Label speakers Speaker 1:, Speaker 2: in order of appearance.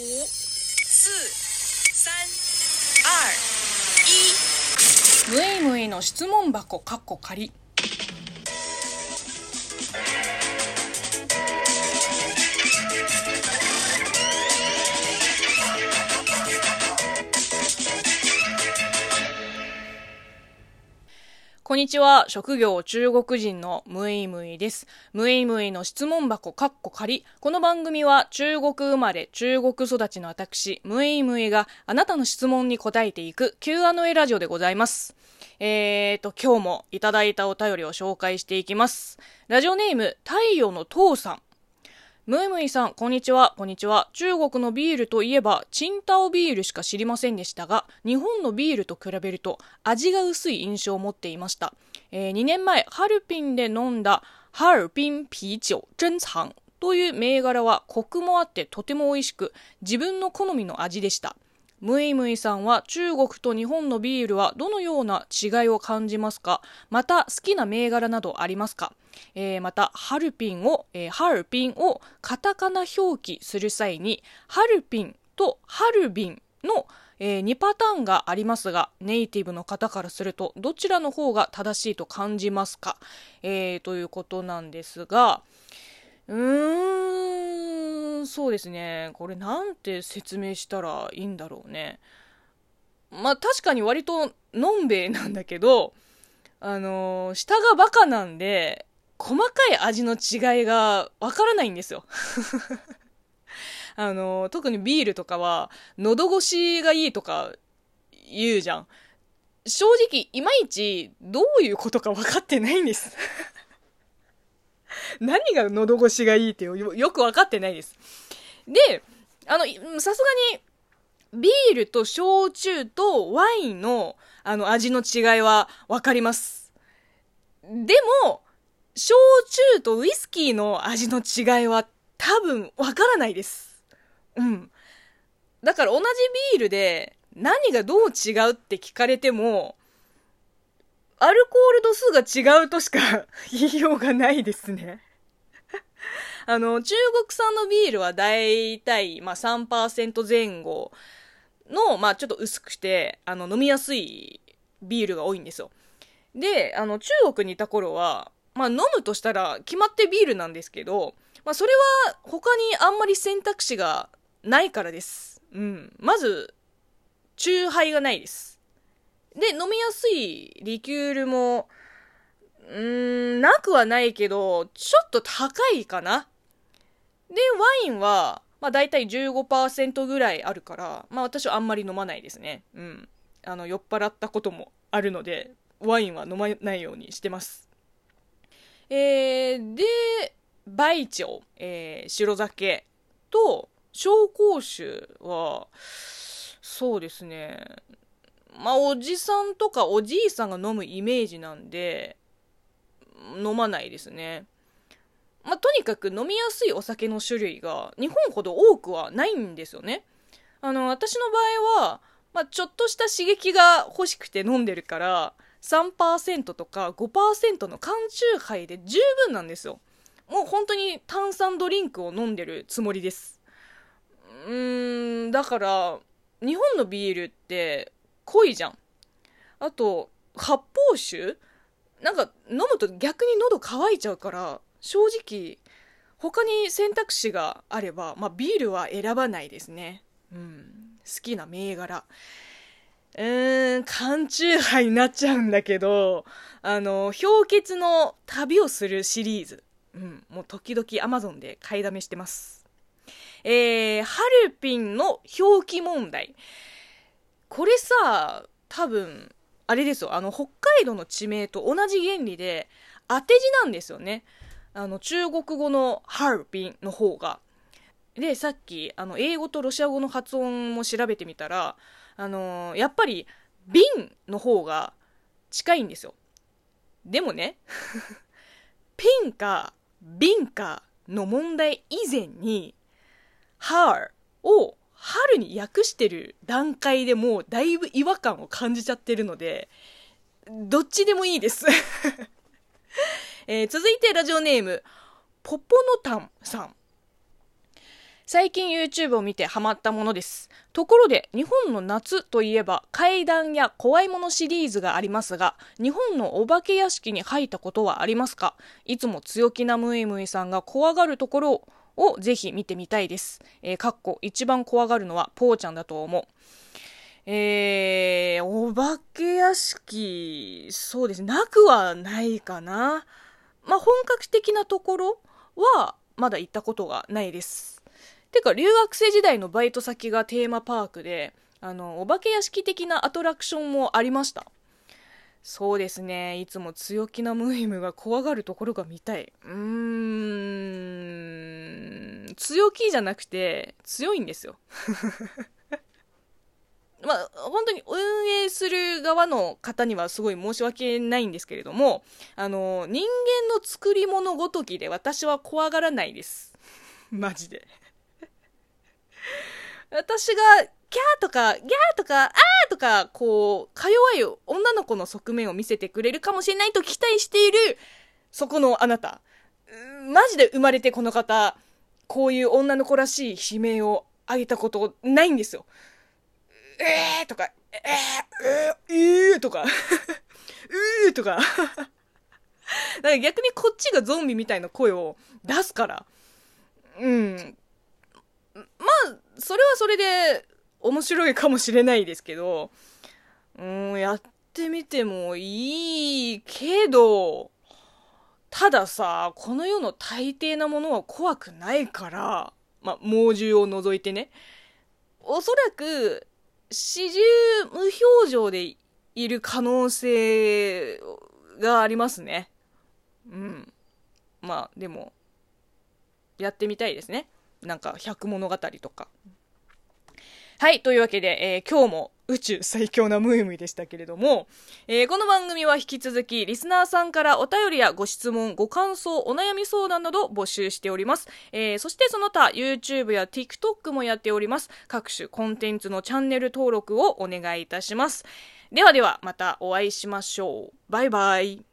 Speaker 1: 五、四、三、二、一。
Speaker 2: ムイムイの質問箱かっこ仮こんにちは。職業中国人のムイムイです。ムイムイの質問箱カッコ仮。この番組は中国生まれ、中国育ちの私、ムイムイがあなたの質問に答えていく Q&A ラジオでございます。えーと、今日もいただいたお便りを紹介していきます。ラジオネーム、太陽の父さん。ムイムイさん、こんにちは。こんにちは。中国のビールといえば、チンタオビールしか知りませんでしたが、日本のビールと比べると、味が薄い印象を持っていました。えー2年前、ハルピンで飲んだ、ハルピン啤酒珍藏という銘柄は、コクもあってとても美味しく、自分の好みの味でした。ムイムイさんは中国と日本のビールはどのような違いを感じますか？また好きな銘柄などありますか、えーまたハルピンを、えーハルピンをカタカナ表記する際にハルピンとハルビンの、え2パターンがありますがネイティブの方からするとどちらの方が正しいと感じますか、えーということなんですがうーん、そうですね。これなんて説明したらいいんだろうね。まあ確かに割とのんべえなんだけど、あのー下がバカなんで、細かい味の違いがわからないんですよ。あのー特にビールとかは、喉越しがいいとか言うじゃん。正直、いまいちどういうことか分かってないんです。何が喉越しがいいってよよく分かってないです。で、あの、さすがに、ビールと焼酎とワインの、あの、味の違いは分かります。でも、焼酎とウイスキーの味の違いは多分分からないです。うん。だから同じビールで何がどう違うって聞かれても、アルコール度数が違うとしか 言いようがないですね。あの、中国産のビールはだいたい、まあ、3%前後の、まあ、ちょっと薄くて、あの、飲みやすいビールが多いんですよ。で、あの、中国にいた頃は、まあ、飲むとしたら決まってビールなんですけど、まあ、それは他にあんまり選択肢がないからです。うん。まず、チューハイがないです。で、飲みやすいリキュールも、うーん、なくはないけど、ちょっと高いかな。で、ワインは、まあ大体15%ぐらいあるから、まあ私はあんまり飲まないですね。うん。あの、酔っ払ったこともあるので、ワインは飲まないようにしてます。えー、で、梅町、えー白酒と紹興酒は、そうですね。まあ、おじさんとかおじいさんが飲むイメージなんで、飲まないですね。まあ、とにかく飲みやすいお酒の種類が日本ほど多くはないんですよね。あの、私の場合は、まあ、ちょっとした刺激が欲しくて飲んでるから、3%とか5%の缶チューハイで十分なんですよ。もう本当に炭酸ドリンクを飲んでるつもりです。うーん、だから、日本のビールって濃いじゃん。あと、発泡酒なんか飲むと逆に喉乾いちゃうから、正直、他に選択肢があれば、まあビールは選ばないですね。うん。好きな銘柄。うーん、缶チューハイになっちゃうんだけど、あの、氷結の旅をするシリーズ。うん、もう時々 Amazon で買いだめしてます。えー、ハルピンの表記問題。これさ、多分、あれですよ、あの、北海道の地名と同じ原理で、当て字なんですよね。あの、中国語のハルピンの方が。で、さっき、あの、英語とロシア語の発音も調べてみたら、あのーやっぱり、瓶の方が近いんですよ。でもね、ピンか瓶かの問題以前に、har を春に訳してる段階でもうだいぶ違和感を感じちゃってるので、どっちでもいいです。えー続いてラジオネーム、ポポノタンさん。最近 YouTube を見てハマったものです。ところで、日本の夏といえば怪談や怖いものシリーズがありますが、日本のお化け屋敷に入ったことはありますか？いつも強気なムイムイさんが怖がるところををぜひ見てみたいです。えー、かっこ一番怖がるのはポーちゃんだと思う。えー、お化け屋敷、そうですね、なくはないかな。まあ、本格的なところは、まだ行ったことがないです。てか、留学生時代のバイト先がテーマパークで、あの、お化け屋敷的なアトラクションもありました。そうですね、いつも強気なムイムが怖がるところが見たい。うーん、強気じゃなくて、強いんですよ。まあ、本当に運営する側の方にはすごい申し訳ないんですけれども、あの、人間の作り物ごときで私は怖がらないです。マジで。私が、キャーとか、ギャーとか、あーとか、こう、か弱い女の子の側面を見せてくれるかもしれないと期待している、そこのあなた。うんマジで生まれてこの方、こういう女の子らしい悲鳴を上げたことないんですよ。えーとか、えー、えー、えーとか、うーとか。だから逆にこっちがゾンビみたいな声を出すから。うん。まあ、それはそれで面白いかもしれないですけど、うん、やってみてもいいけど、たださ、この世の大抵なものは怖くないから、まあ、猛獣を除いてね。おそらく、始終無表情でいる可能性がありますね。うん。まあ、でも、やってみたいですね。なんか、百物語とか。はい、というわけで、えー今日も宇宙最強なムイムイでしたけれども、えーこの番組は引き続き、リスナーさんからお便りやご質問、ご感想、お悩み相談など募集しております。えーそしてその他、YouTube や TikTok もやっております。各種コンテンツのチャンネル登録をお願いいたします。ではでは、またお会いしましょう。バイバイ。